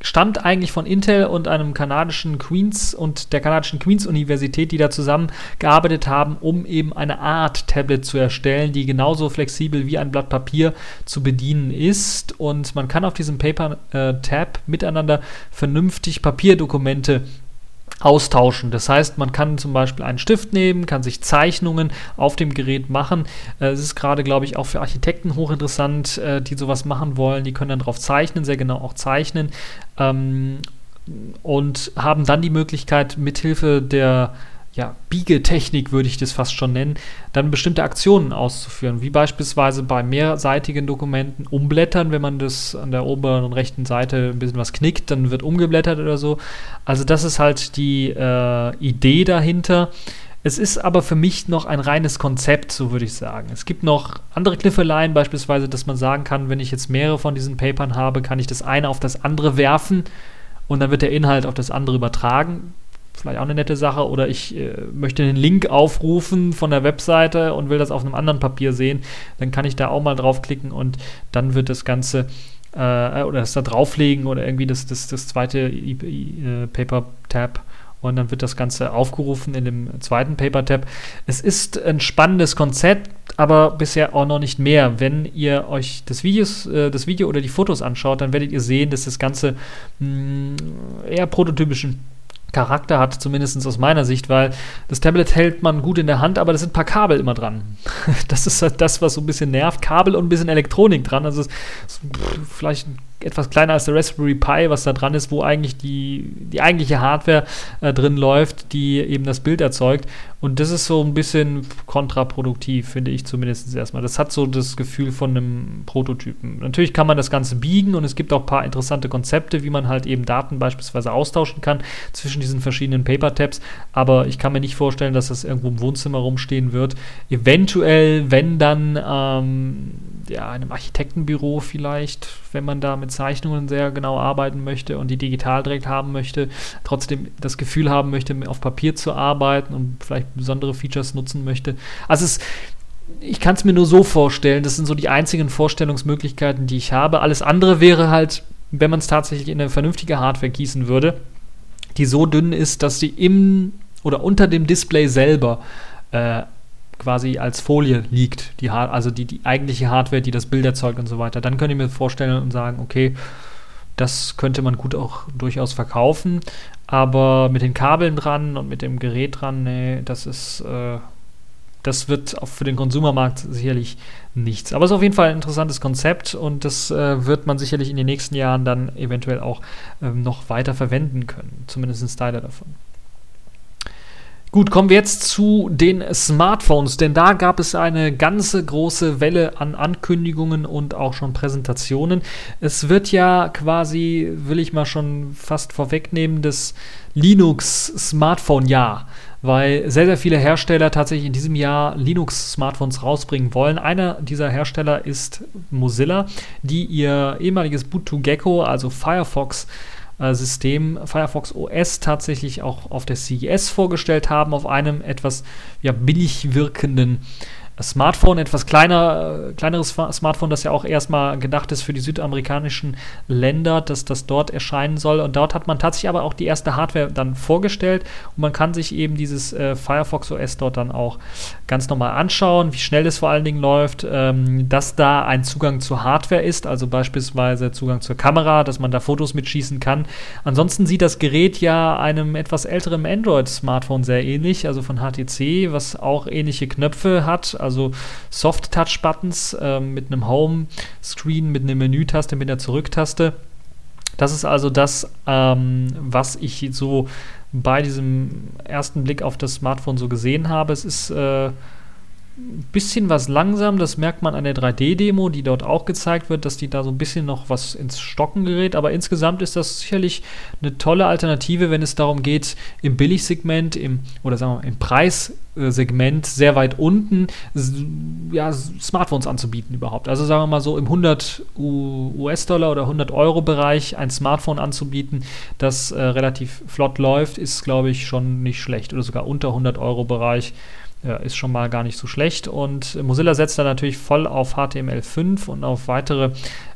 stammt eigentlich von Intel und einem kanadischen Queens und der kanadischen Queens Universität, die da zusammengearbeitet haben, um eben eine Art Tablet zu erstellen, die genauso flexibel wie ein Blatt Papier zu bedienen ist. Und man kann auf diesem Paper äh, Tab miteinander vernünftig Papierdokumente austauschen. Das heißt, man kann zum Beispiel einen Stift nehmen, kann sich Zeichnungen auf dem Gerät machen. Äh, es ist gerade, glaube ich, auch für Architekten hochinteressant, äh, die sowas machen wollen. Die können dann darauf zeichnen, sehr genau auch zeichnen ähm, und haben dann die Möglichkeit, mithilfe der ja, Biegetechnik würde ich das fast schon nennen, dann bestimmte Aktionen auszuführen, wie beispielsweise bei mehrseitigen Dokumenten umblättern, wenn man das an der oberen rechten Seite ein bisschen was knickt, dann wird umgeblättert oder so. Also das ist halt die äh, Idee dahinter. Es ist aber für mich noch ein reines Konzept, so würde ich sagen. Es gibt noch andere Kniffeleien, beispielsweise, dass man sagen kann, wenn ich jetzt mehrere von diesen Papern habe, kann ich das eine auf das andere werfen und dann wird der Inhalt auf das andere übertragen vielleicht auch eine nette Sache. Oder ich äh, möchte einen Link aufrufen von der Webseite und will das auf einem anderen Papier sehen. Dann kann ich da auch mal draufklicken und dann wird das Ganze äh, oder das da drauflegen oder irgendwie das, das, das zweite äh, Paper-Tab und dann wird das Ganze aufgerufen in dem zweiten Paper-Tab. Es ist ein spannendes Konzept, aber bisher auch noch nicht mehr. Wenn ihr euch das, Videos, äh, das Video oder die Fotos anschaut, dann werdet ihr sehen, dass das Ganze mh, mm, eher prototypischen Charakter hat, zumindest aus meiner Sicht, weil das Tablet hält man gut in der Hand, aber da sind ein paar Kabel immer dran. *laughs* Das ist halt das, was so ein bisschen nervt. Kabel und ein bisschen Elektronik dran. Also es ist vielleicht ein etwas kleiner als der Raspberry Pi, was da dran ist, wo eigentlich die, die eigentliche Hardware äh, drin läuft, die eben das Bild erzeugt. Und das ist so ein bisschen kontraproduktiv, finde ich zumindest erstmal. Das hat so das Gefühl von einem Prototypen. Natürlich kann man das Ganze biegen und es gibt auch ein paar interessante Konzepte, wie man halt eben Daten beispielsweise austauschen kann zwischen diesen verschiedenen Paper-Tabs. Aber ich kann mir nicht vorstellen, dass das irgendwo im Wohnzimmer rumstehen wird. Eventuell, wenn dann ähm, ja, einem Architektenbüro vielleicht, wenn man da mit Zeichnungen sehr genau arbeiten möchte und die digital direkt haben möchte, trotzdem das Gefühl haben möchte, auf Papier zu arbeiten und vielleicht besondere Features nutzen möchte. Also es, ich kann es mir nur so vorstellen, das sind so die einzigen Vorstellungsmöglichkeiten, die ich habe. Alles andere wäre halt, wenn man es tatsächlich in eine vernünftige Hardware gießen würde, die so dünn ist, dass sie im oder unter dem Display selber äh, quasi als Folie liegt, die also die, die eigentliche Hardware, die das Bild erzeugt und so weiter, dann könnte ich mir vorstellen und sagen, okay, das könnte man gut auch durchaus verkaufen, aber mit den Kabeln dran und mit dem Gerät dran, nee, das ist, äh, das wird auch für den Konsumermarkt sicherlich nichts. Aber es ist auf jeden Fall ein interessantes Konzept und das äh, wird man sicherlich in den nächsten Jahren dann eventuell auch ähm, noch weiter verwenden können, zumindest ein Styler davon. Gut, kommen wir jetzt zu den Smartphones, denn da gab es eine ganze große Welle an Ankündigungen und auch schon Präsentationen. Es wird ja quasi, will ich mal schon fast vorwegnehmen, das Linux-Smartphone-Jahr, weil sehr, sehr viele Hersteller tatsächlich in diesem Jahr Linux-Smartphones rausbringen wollen. Einer dieser Hersteller ist Mozilla, die ihr ehemaliges Boot2Gecko, also Firefox, System Firefox OS tatsächlich auch auf der CES vorgestellt haben, auf einem etwas ja, billig wirkenden Smartphone, etwas kleiner, äh, kleineres Smartphone, das ja auch erstmal gedacht ist für die südamerikanischen Länder, dass das dort erscheinen soll. Und dort hat man tatsächlich aber auch die erste Hardware dann vorgestellt und man kann sich eben dieses äh, Firefox OS dort dann auch ganz normal anschauen, wie schnell es vor allen Dingen läuft, ähm, dass da ein Zugang zur Hardware ist, also beispielsweise Zugang zur Kamera, dass man da Fotos mitschießen kann. Ansonsten sieht das Gerät ja einem etwas älteren Android-Smartphone sehr ähnlich, also von HTC, was auch ähnliche Knöpfe hat. Also also Soft-Touch-Buttons äh, mit einem Home-Screen, mit einer Menütaste, mit einer Zurücktaste. Das ist also das, ähm, was ich so bei diesem ersten Blick auf das Smartphone so gesehen habe. Es ist äh, ein bisschen was langsam, das merkt man an der 3D-Demo, die dort auch gezeigt wird, dass die da so ein bisschen noch was ins Stocken gerät. Aber insgesamt ist das sicherlich eine tolle Alternative, wenn es darum geht, im Billigsegment, im, oder sagen wir im Preissegment sehr weit unten ja, Smartphones anzubieten überhaupt. Also sagen wir mal so im 100 US-Dollar oder 100 Euro-Bereich ein Smartphone anzubieten, das äh, relativ flott läuft, ist glaube ich schon nicht schlecht. Oder sogar unter 100 Euro-Bereich ja, ist schon mal gar nicht so schlecht. Und Mozilla setzt da natürlich voll auf HTML5 und auf weitere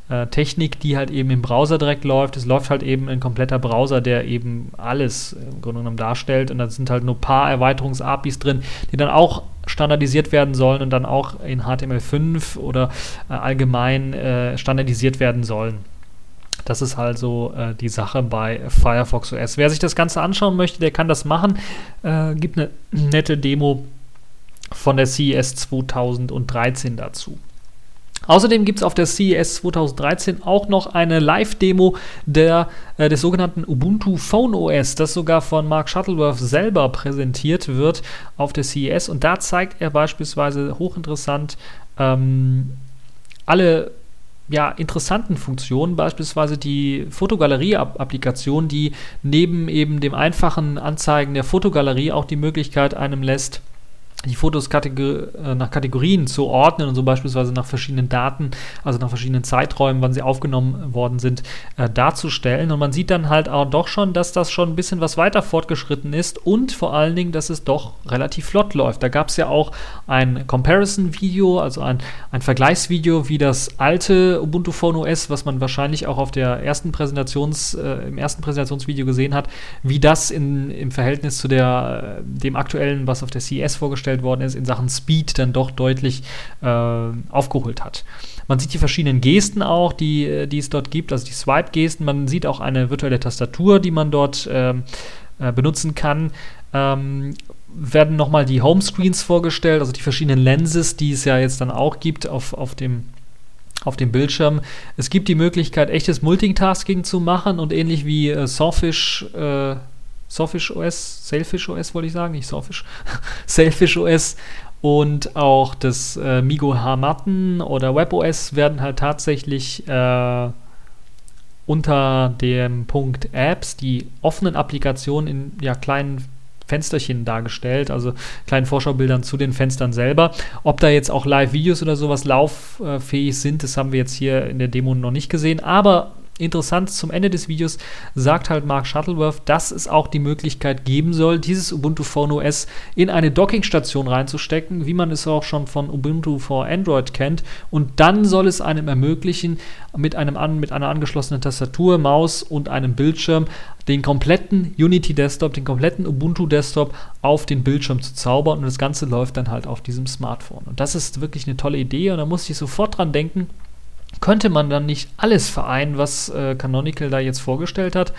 äh, Technik, die halt eben im Browser direkt läuft. Es läuft halt eben ein kompletter Browser, der eben alles im Grunde genommen darstellt. Und da sind halt nur ein paar Erweiterungs-APIs drin, die dann auch standardisiert werden sollen und dann auch in HTML5 oder äh, allgemein äh, standardisiert werden sollen. Das ist also äh, die Sache bei Firefox OS. Wer sich das Ganze anschauen möchte, der kann das machen. Äh, gibt eine nette Demo von der CES 2013 dazu. Außerdem gibt es auf der CES 2013 auch noch eine Live-Demo äh, des sogenannten Ubuntu Phone OS, das sogar von Mark Shuttleworth selber präsentiert wird auf der CES. Und da zeigt er beispielsweise hochinteressant ähm, alle ja, interessanten Funktionen, beispielsweise die Fotogalerie-Applikation, die neben eben dem einfachen Anzeigen der Fotogalerie auch die Möglichkeit einem lässt, die Fotos Kategor äh, nach Kategorien zu ordnen und so beispielsweise nach verschiedenen Daten, also nach verschiedenen Zeiträumen, wann sie aufgenommen worden sind, äh, darzustellen. Und man sieht dann halt auch doch schon, dass das schon ein bisschen was weiter fortgeschritten ist und vor allen Dingen, dass es doch relativ flott läuft. Da gab es ja auch ein Comparison-Video, also ein, ein Vergleichsvideo, wie das alte Ubuntu Phone OS, was man wahrscheinlich auch auf der ersten Präsentations, äh, im ersten Präsentationsvideo gesehen hat, wie das in, im Verhältnis zu der, äh, dem aktuellen, was auf der CES vorgestellt dargestellt worden ist, in Sachen Speed dann doch deutlich äh, aufgeholt hat. Man sieht die verschiedenen Gesten auch, die, äh, die es dort gibt, also die Swipe-Gesten. Man sieht auch eine virtuelle Tastatur, die man dort ähm, äh, benutzen kann. Ähm, werden nochmal die Homescreens vorgestellt, also die verschiedenen Lenses, die es ja jetzt dann auch gibt auf, auf dem auf dem Bildschirm. Es gibt die Möglichkeit, echtes Multitasking zu machen und ähnlich wie äh, Sawfish äh, Sawfish OS, Sailfish OS wollte ich sagen, nicht Sawfish, Sailfish *laughs* OS und auch das äh, Migo Hamaten oder WebOS werden halt tatsächlich äh, unter dem Punkt Apps die offenen Applikationen in ja, kleinen Fensterchen dargestellt, also kleinen Vorschaubildern zu den Fenstern selber. Ob da jetzt auch Live-Videos oder sowas lauffähig sind, das haben wir jetzt hier in der Demo noch nicht gesehen, aber interessant zum Ende des Videos sagt halt Mark Shuttleworth, dass es auch die Möglichkeit geben soll, dieses Ubuntu Phone OS in eine Dockingstation reinzustecken, wie man es auch schon von Ubuntu for Android kennt. Und dann soll es einem ermöglichen, mit, einem an, mit einer angeschlossenen Tastatur, Maus und einem Bildschirm den kompletten Unity Desktop, den kompletten Ubuntu Desktop auf den Bildschirm zu zaubern. Und das Ganze läuft dann halt auf diesem Smartphone. Und das ist wirklich eine tolle Idee. Und da muss ich sofort dran denken, könnte man dann nicht alles vereinen, was äh, Canonical da jetzt vorgestellt hat?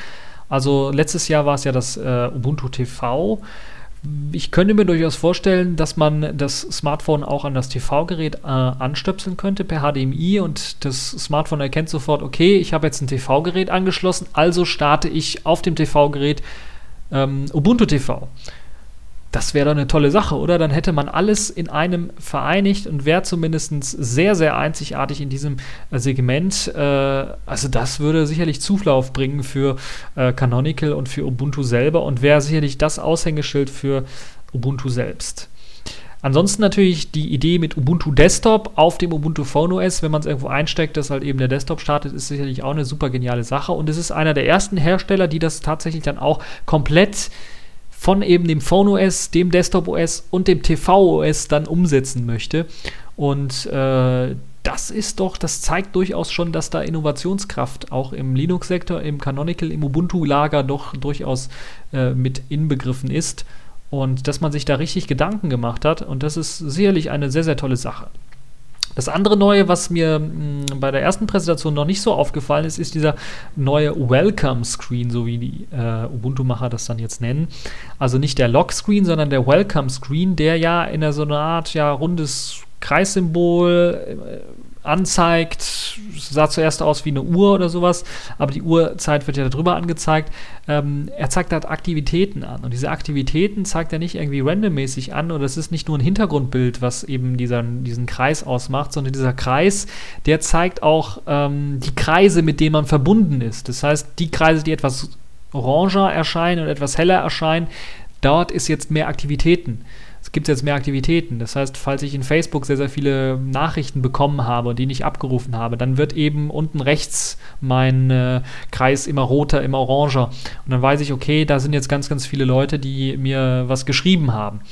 Also letztes Jahr war es ja das äh, Ubuntu TV. Ich könnte mir durchaus vorstellen, dass man das Smartphone auch an das TV-Gerät äh, anstöpseln könnte per HDMI und das Smartphone erkennt sofort, okay, ich habe jetzt ein TV-Gerät angeschlossen, also starte ich auf dem TV-Gerät ähm, Ubuntu TV. Das wäre doch eine tolle Sache, oder? Dann hätte man alles in einem vereinigt und wäre zumindest sehr, sehr einzigartig in diesem äh, Segment. Äh, also das würde sicherlich Zulauf bringen für äh, Canonical und für Ubuntu selber und wäre sicherlich das Aushängeschild für Ubuntu selbst. Ansonsten natürlich die Idee mit Ubuntu Desktop auf dem Ubuntu Phone OS, wenn man es irgendwo einsteckt, dass halt eben der Desktop startet, ist sicherlich auch eine super geniale Sache. Und es ist einer der ersten Hersteller, die das tatsächlich dann auch komplett von eben dem Phone OS, dem Desktop OS und dem TV OS dann umsetzen möchte. Und äh, das ist doch, das zeigt durchaus schon, dass da Innovationskraft auch im Linux-Sektor, im Canonical, im Ubuntu-Lager doch durchaus äh, mit inbegriffen ist. Und dass man sich da richtig Gedanken gemacht hat. Und das ist sicherlich eine sehr, sehr tolle Sache. Das andere Neue, was mir mh, hm, bei der ersten Präsentation noch nicht so aufgefallen ist, ist dieser neue Welcome Screen, so wie die äh, Ubuntu-Macher das dann jetzt nennen. Also nicht der Lock Screen, sondern der Welcome Screen, der ja in so einer Art ja, rundes Kreissymbol äh, anzeigt. Sah zuerst aus wie eine Uhr oder sowas, aber die Uhrzeit wird ja darüber angezeigt. Ähm, er zeigt halt Aktivitäten an und diese Aktivitäten zeigt er nicht irgendwie randommäßig an oder es ist nicht nur ein Hintergrundbild, was eben dieser, diesen Kreis ausmacht, sondern dieser Kreis, der zeigt auch ähm, die Kreise, mit denen man verbunden ist. Das heißt, die Kreise, die etwas oranger erscheinen und etwas heller erscheinen, dort ist jetzt mehr Aktivitäten es gibt jetzt mehr Aktivitäten. Das heißt, falls ich in Facebook sehr, sehr viele Nachrichten bekommen habe und die nicht abgerufen habe, dann wird eben unten rechts mein äh, Kreis immer roter, immer oranger. Und dann weiß ich, okay, da sind jetzt ganz, ganz viele Leute, die mir was geschrieben haben.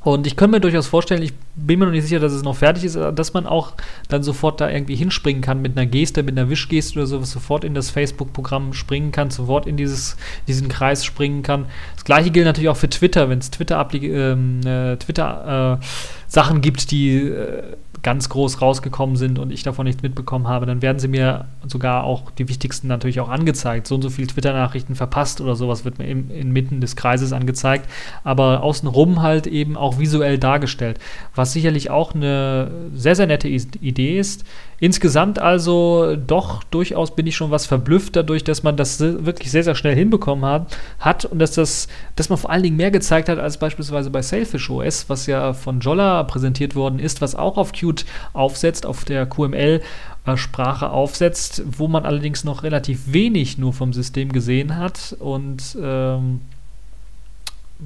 Und ich könnte mir durchaus vorstellen, ich bin mir noch nicht sicher, dass es noch fertig ist, dass man auch dann sofort da irgendwie hinspringen kann mit einer Geste, mit einer Wischgeste oder sowas, sofort in das Facebook-Programm springen kann, sofort in dieses, diesen Kreis springen kann. Das gleiche gilt natürlich auch für Twitter, wenn es Twitter, ähm, äh, Twitter äh, gibt, die äh, ganz groß rausgekommen sind und ich davon nichts mitbekommen habe, dann werden sie mir sogar auch die wichtigsten natürlich auch angezeigt. So und so viele Twitter-Nachrichten verpasst oder sowas wird mir inmitten des Kreises angezeigt, aber außenrum halt eben auch visuell dargestellt, was sicherlich auch eine sehr, sehr nette Idee ist. Insgesamt also doch durchaus bin ich schon was verblüfft dadurch, dass man das wirklich sehr, sehr schnell hinbekommen hat, hat und dass das, dass man vor allen Dingen mehr gezeigt hat als beispielsweise bei Sailfish OS, was ja von Jolla präsentiert worden ist, was auch auf Qt aufsetzt, auf der QML-Sprache aufsetzt, wo man allerdings noch relativ wenig nur vom System gesehen hat und ähm,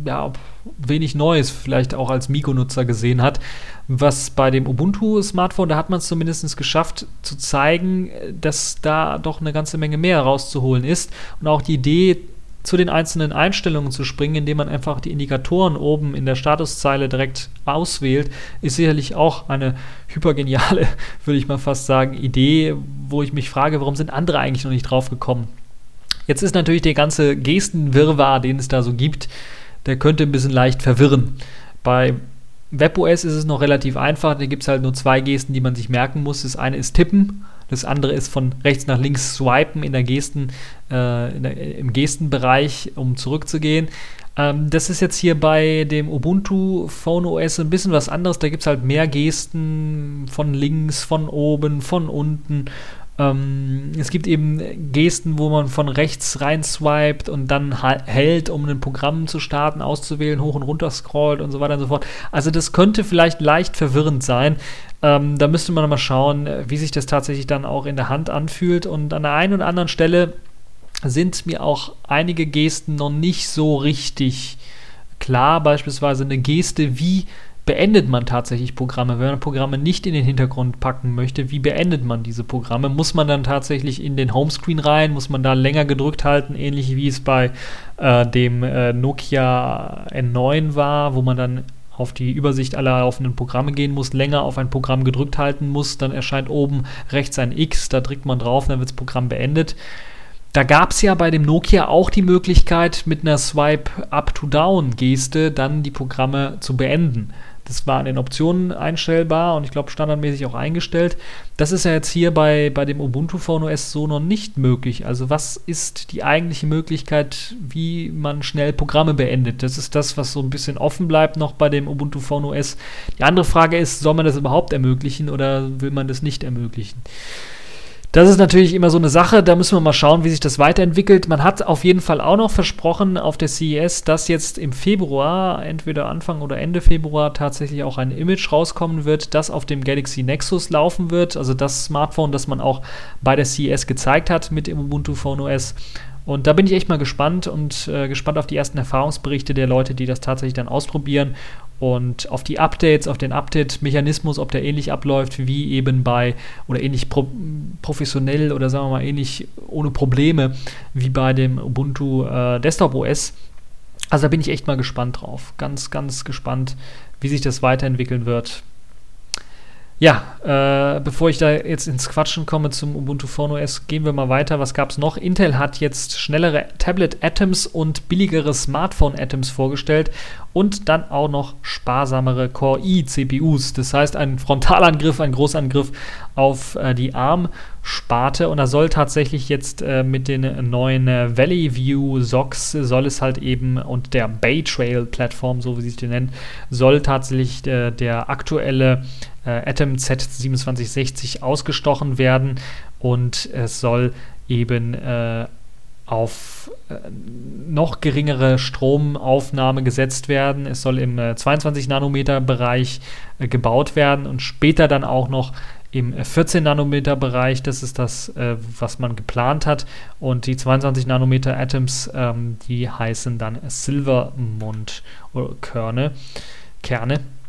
ja, wenig Neues vielleicht auch als Mikro-Nutzer gesehen hat. Was bei dem Ubuntu-Smartphone, da hat man es zumindest geschafft zu zeigen, dass da doch eine ganze Menge mehr rauszuholen ist. Und auch die Idee, zu den einzelnen Einstellungen zu springen, indem man einfach die Indikatoren oben in der Statuszeile direkt auswählt, ist sicherlich auch eine hypergeniale, *laughs* würde ich mal fast sagen, Idee, wo ich mich frage, warum sind andere eigentlich noch nicht drauf gekommen? Jetzt ist natürlich der ganze Gestenwirrwarr, den es da so gibt, der könnte ein bisschen leicht verwirren. Bei WebOS ist es noch relativ einfach, da gibt es halt nur zwei Gesten, die man sich merken muss. Das eine ist Tippen, das andere ist von rechts nach links swipen in der Gesten, äh, in der, im Gestenbereich, um zurückzugehen. Ähm, das ist jetzt hier bei dem Ubuntu Phone OS ein bisschen was anderes. Da gibt es halt mehr Gesten von links, von oben, von unten ähm, es gibt eben Gesten, wo man von rechts rein swiped und dann hält, um ein Programm zu starten, auszuwählen, hoch und runter scrollt und so weiter und so fort. Also das könnte vielleicht leicht verwirrend sein. Ähm, da müsste man mal schauen, wie sich das tatsächlich dann auch in der Hand anfühlt. Und an der einen oder anderen Stelle sind mir auch einige Gesten noch nicht so richtig klar. Beispielsweise eine Geste wie beendet man tatsächlich Programme? Wenn man Programme nicht in den Hintergrund packen möchte, wie beendet man diese Programme? Muss man dann tatsächlich in den Homescreen rein? Muss man da länger gedrückt halten, ähnlich wie es bei äh, dem äh, Nokia N9 war, wo man dann auf die Übersicht aller laufenden Programme gehen muss, länger auf ein Programm gedrückt halten muss, dann erscheint oben rechts ein X, da drückt man drauf, dann wird das Programm beendet. Da gab es ja bei dem Nokia auch die Möglichkeit, mit einer Swipe-Up-to-Down-Geste dann die Programme zu beenden. Das war in den Optionen einstellbar und ich glaube standardmäßig auch eingestellt. Das ist ja jetzt hier bei, bei dem Ubuntu Phone OS so noch nicht möglich. Also was ist die eigentliche Möglichkeit, wie man schnell Programme beendet? Das ist das, was so ein bisschen offen bleibt noch bei dem Ubuntu Phone OS. Die andere Frage ist, soll man das überhaupt ermöglichen oder will man das nicht ermöglichen? Das ist natürlich immer so eine Sache, da müssen wir mal schauen, wie sich das weiterentwickelt. Man hat auf jeden Fall auch noch versprochen auf der CES, dass jetzt im Februar, entweder Anfang oder Ende Februar, tatsächlich auch ein Image rauskommen wird, das auf dem Galaxy Nexus laufen wird. Also das Smartphone, das man auch bei der CES gezeigt hat mit dem Ubuntu Phone OS. Und da bin ich echt mal gespannt und äh, gespannt auf die ersten Erfahrungsberichte der Leute, die das tatsächlich dann ausprobieren und auf die Updates, auf den Update-Mechanismus, ob der ähnlich abläuft wie eben bei oder ähnlich pro, professionell oder sagen wir mal ähnlich ohne Probleme wie bei dem Ubuntu äh, Desktop OS. Also da bin ich echt mal gespannt drauf. Ganz, ganz gespannt, wie sich das weiterentwickeln wird. Ja, äh, bevor ich da jetzt ins Quatschen komme zum Ubuntu Phone OS, gehen wir mal weiter. Was gab es noch? Intel hat jetzt schnellere Tablet Atoms und billigere Smartphone Atoms vorgestellt und dann auch noch sparsamere Core i CPUs. Das heißt, ein Frontalangriff, ein Großangriff auf äh, die ARM-Sparte. Und da soll tatsächlich jetzt äh, mit den neuen äh, Valley View SOCs soll es halt eben und der Bay Trail Plattform, so wie sie es nennt, soll tatsächlich äh, der aktuelle äh, Atom Z2760 ausgestochen werden und es soll eben äh, auf äh, noch geringere Stromaufnahme gesetzt werden. Es soll im äh, 22 Nanometer Bereich äh, gebaut werden und später dann auch noch im 14 Nanometer Bereich. Das ist das, äh, was man geplant hat. Und die 22 Nanometer Atoms, ähm, die heißen dann Silvermond Körne. Kerne. Äh,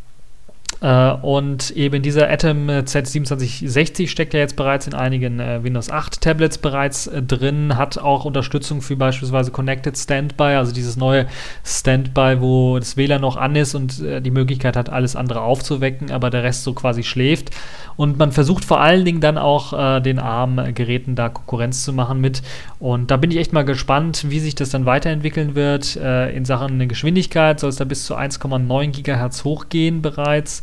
und eben dieser Atom Z2760 steckt ja jetzt bereits in einigen äh, Windows 8 Tablets bereits äh, drin, hat auch Unterstützung für beispielsweise Connected Standby, also dieses neue Standby, wo das WLAN noch an ist und die Möglichkeit hat, alles andere aufzuwecken, aber der Rest so quasi schläft. Und man versucht vor allen Dingen dann auch äh, den ARM-Geräten da Konkurrenz zu machen mit. Und da bin ich echt mal gespannt, wie sich das dann weiterentwickeln wird. Äh, in Sachen Geschwindigkeit soll es da bis zu 1,9 GHz hochgehen bereits.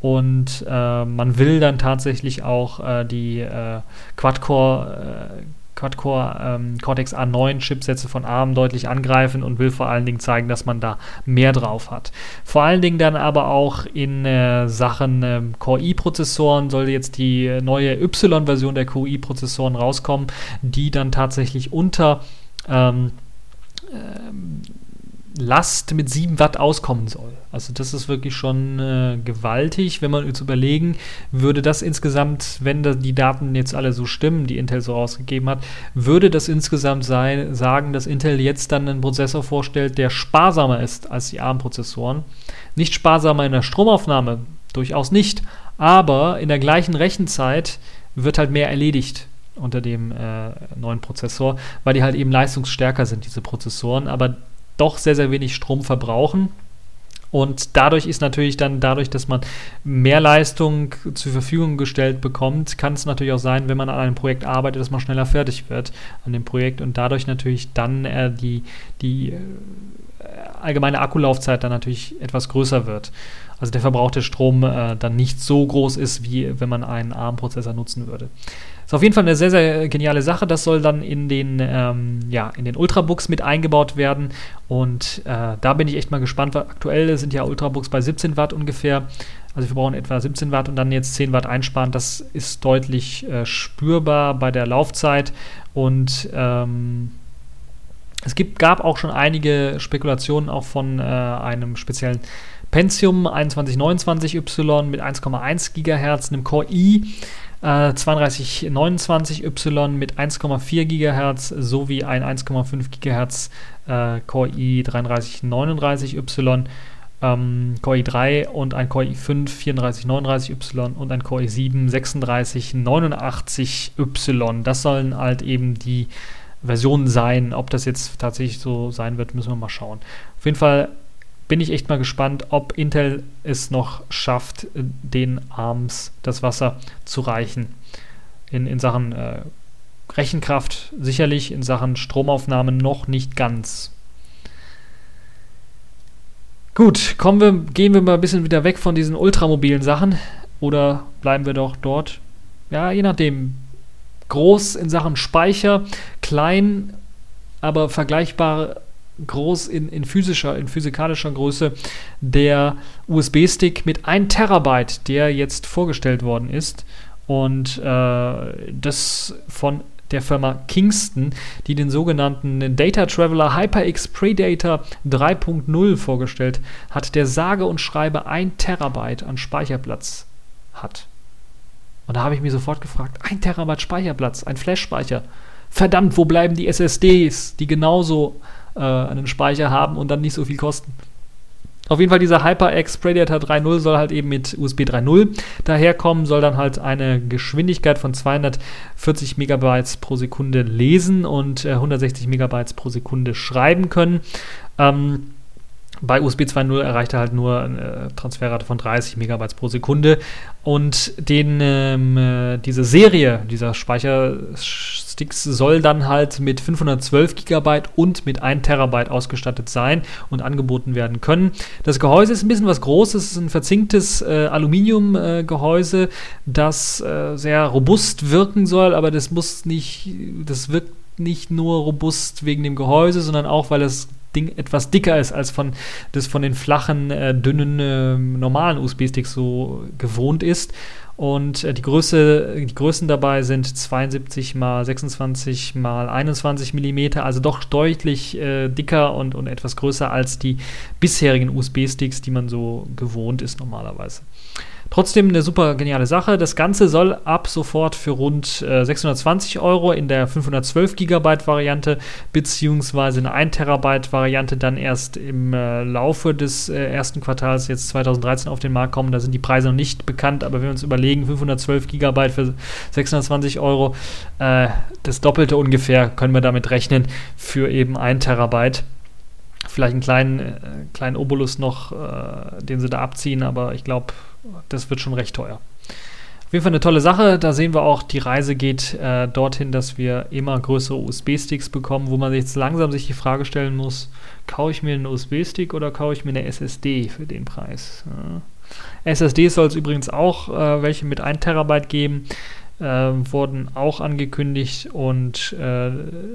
Und äh, man will dann tatsächlich auch äh, die äh, Quad-Core äh, Quad-Core ähm, Cortex A9 Chipsätze von ARM deutlich angreifen und will vor allen Dingen zeigen, dass man da mehr drauf hat. Vor allen Dingen dann aber auch in äh, Sachen äh, Core i-Prozessoren soll jetzt die neue Y-Version der Core i-Prozessoren rauskommen, die dann tatsächlich unter ähm, ähm Last mit 7 Watt auskommen soll. Also das ist wirklich schon äh, gewaltig. Wenn man jetzt überlegen, würde das insgesamt, wenn da die Daten jetzt alle so stimmen, die Intel so rausgegeben hat, würde das insgesamt sein, sagen, dass Intel jetzt dann einen Prozessor vorstellt, der sparsamer ist als die ARM-Prozessoren. Nicht sparsamer in der Stromaufnahme, durchaus nicht, aber in der gleichen Rechenzeit wird halt mehr erledigt unter dem äh, neuen Prozessor, weil die halt eben leistungsstärker sind, diese Prozessoren. Aber doch sehr, sehr wenig Strom verbrauchen. Und dadurch ist natürlich dann, dadurch, dass man mehr Leistung zur Verfügung gestellt bekommt, kann es natürlich auch sein, wenn man an einem Projekt arbeitet, dass man schneller fertig wird an dem Projekt und dadurch natürlich dann äh, die, die äh, allgemeine Akkulaufzeit dann natürlich etwas größer wird. Also der verbrauchte Strom äh, dann nicht so groß ist, wie wenn man einen ARM-Prozessor nutzen würde. Ist auf jeden Fall eine sehr, sehr geniale Sache. Das soll dann in den, ähm, ja, in den Ultrabooks mit eingebaut werden. Und äh, da bin ich echt mal gespannt, aktuell sind ja Ultrabooks bei 17 Watt ungefähr. Also wir brauchen etwa 17 Watt und dann jetzt 10 Watt einsparen. Das ist deutlich äh, spürbar bei der Laufzeit. Und ähm, es gibt, gab auch schon einige Spekulationen auch von äh, einem speziellen Pentium 2129Y mit 1,1 GHz, einem Core i äh, 3229Y mit 1,4 GHz sowie ein 1,5 GHz äh, Core i3339Y, ähm, Core i3 und ein Core i5 3439Y und ein Core i7 3689Y. Das sollen halt eben die Versionen sein. Ob das jetzt tatsächlich so sein wird, müssen wir mal schauen. Auf jeden Fall bin ich echt mal gespannt, ob Intel es noch schafft, den ARMS das Wasser zu reichen. In, in Sachen äh, Rechenkraft sicherlich, in Sachen Stromaufnahme noch nicht ganz. Gut, kommen wir, gehen wir mal ein bisschen wieder weg von diesen ultramobilen Sachen oder bleiben wir doch dort? Ja, je nachdem. Groß in Sachen Speicher, klein, aber vergleichbar groß in, in physischer, in physikalischer Größe der USB-Stick mit 1 Terabyte, der jetzt vorgestellt worden ist. Und äh, das von der Firma Kingston, die den sogenannten Data Traveler HyperX Predator 3.0 vorgestellt hat, der sage und schreibe 1 Terabyte an Speicherplatz hat. Und da habe ich mir sofort gefragt, 1 Terabyte Speicherplatz, ein Flash-Speicher. Verdammt, wo bleiben die SSDs, die genauso äh, einen Speicher haben und dann nicht so viel kosten. Auf jeden Fall dieser HyperX Predator 3.0 soll halt eben mit USB 3.0 daherkommen, soll dann halt eine Geschwindigkeit von 240 Megabytes pro Sekunde lesen und äh, 160 Megabytes pro Sekunde schreiben können. Ähm, bei USB 2.0 erreicht er halt nur eine Transferrate von 30 Megabytes pro Sekunde. Und den, ähm, äh, diese Serie dieser Speichersticks soll dann halt mit 512 Gigabyte und mit 1 Terabyte ausgestattet sein und angeboten werden können. Das Gehäuse ist ein bisschen was Großes, es ist ein verzinktes äh, Aluminiumgehäuse, äh, das äh, sehr robust wirken soll, aber das muss nicht, das wirkt nicht nur robust wegen dem Gehäuse, sondern auch, weil es Ding etwas dicker ist als von, das von den flachen, äh, dünnen, äh, normalen USB-Sticks so gewohnt ist. Und äh, die, Größe, die Größen dabei sind 72 x 26 x 21 mm, also doch deutlich äh, dicker und, und etwas größer als die bisherigen USB-Sticks, die man so gewohnt ist normalerweise. Trotzdem eine super geniale Sache. Das Ganze soll ab sofort für rund äh, 620 Euro in der 512 Gigabyte Variante beziehungsweise eine 1 Terabyte Variante dann erst im äh, Laufe des äh, ersten Quartals jetzt 2013 auf den Markt kommen. Da sind die Preise noch nicht bekannt, aber wenn wir uns überlegen, 512 Gigabyte für 620 Euro, äh, das Doppelte ungefähr können wir damit rechnen für eben 1 Terabyte vielleicht einen kleinen, äh, kleinen Obolus noch, äh, den sie da abziehen, aber ich glaube, das wird schon recht teuer. Auf jeden Fall eine tolle Sache. Da sehen wir auch, die Reise geht äh, dorthin, dass wir immer größere USB-Sticks bekommen, wo man sich jetzt langsam sich die Frage stellen muss, kaufe ich mir einen USB-Stick oder kaufe ich mir eine SSD für den Preis? Ja. SSDs soll es übrigens auch äh, welche mit 1 Terabyte geben. Äh, wurden auch angekündigt und äh,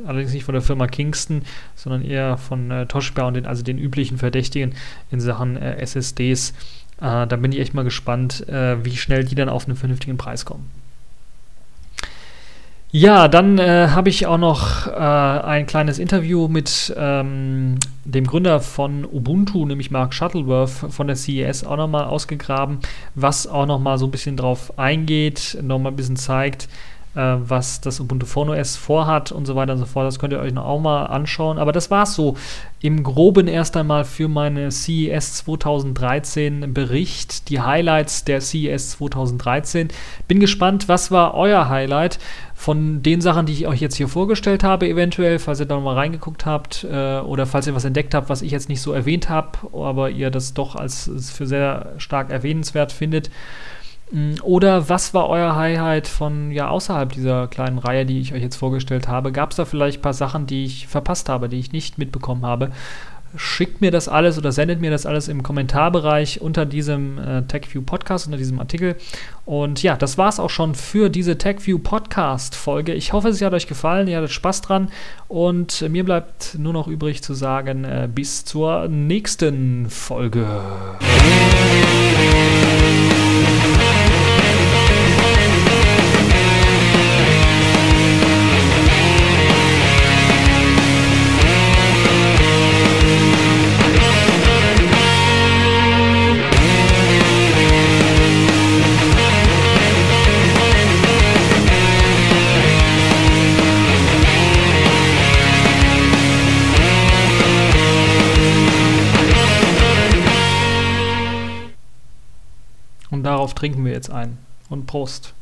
allerdings nicht von der Firma Kingston, sondern eher von äh, Toshiba und den, also den üblichen Verdächtigen in Sachen äh, SSDs. Äh, da bin ich echt mal gespannt, äh, wie schnell die dann auf einen vernünftigen Preis kommen. Ja, dann äh, habe ich auch noch äh, ein kleines Interview mit ähm, dem Gründer von Ubuntu, nämlich Mark Shuttleworth von der CES, auch nochmal ausgegraben, was auch nochmal so ein bisschen drauf eingeht, nochmal ein bisschen zeigt, äh, was das Ubuntu Phone OS vorhat und so weiter und so fort. Das könnt ihr euch noch auch mal anschauen. Aber das war es so im Groben erst einmal für meine CES 2013 Bericht, die Highlights der CES 2013. Bin gespannt, was war euer Highlight von den Sachen, die ich euch jetzt hier vorgestellt habe, eventuell, falls ihr da mal reingeguckt habt äh, oder falls ihr was entdeckt habt, was ich jetzt nicht so erwähnt habe, aber ihr das doch als für sehr stark erwähnenswert findet. Mm, oder was war euer Highlight von ja außerhalb dieser kleinen Reihe, die ich euch jetzt vorgestellt habe? Gab es da vielleicht ein paar Sachen, die ich verpasst habe, die ich nicht mitbekommen habe? Schickt mir das alles oder sendet mir das alles im Kommentarbereich unter diesem äh, TechView Podcast, unter diesem Artikel. Und ja, das war es auch schon für diese TechView Podcast Folge. Ich hoffe, es hat euch gefallen, ihr hattet Spaß dran. Und mir bleibt nur noch übrig zu sagen, äh, bis zur nächsten Folge. Darauf trinken wir jetzt ein. Und Prost.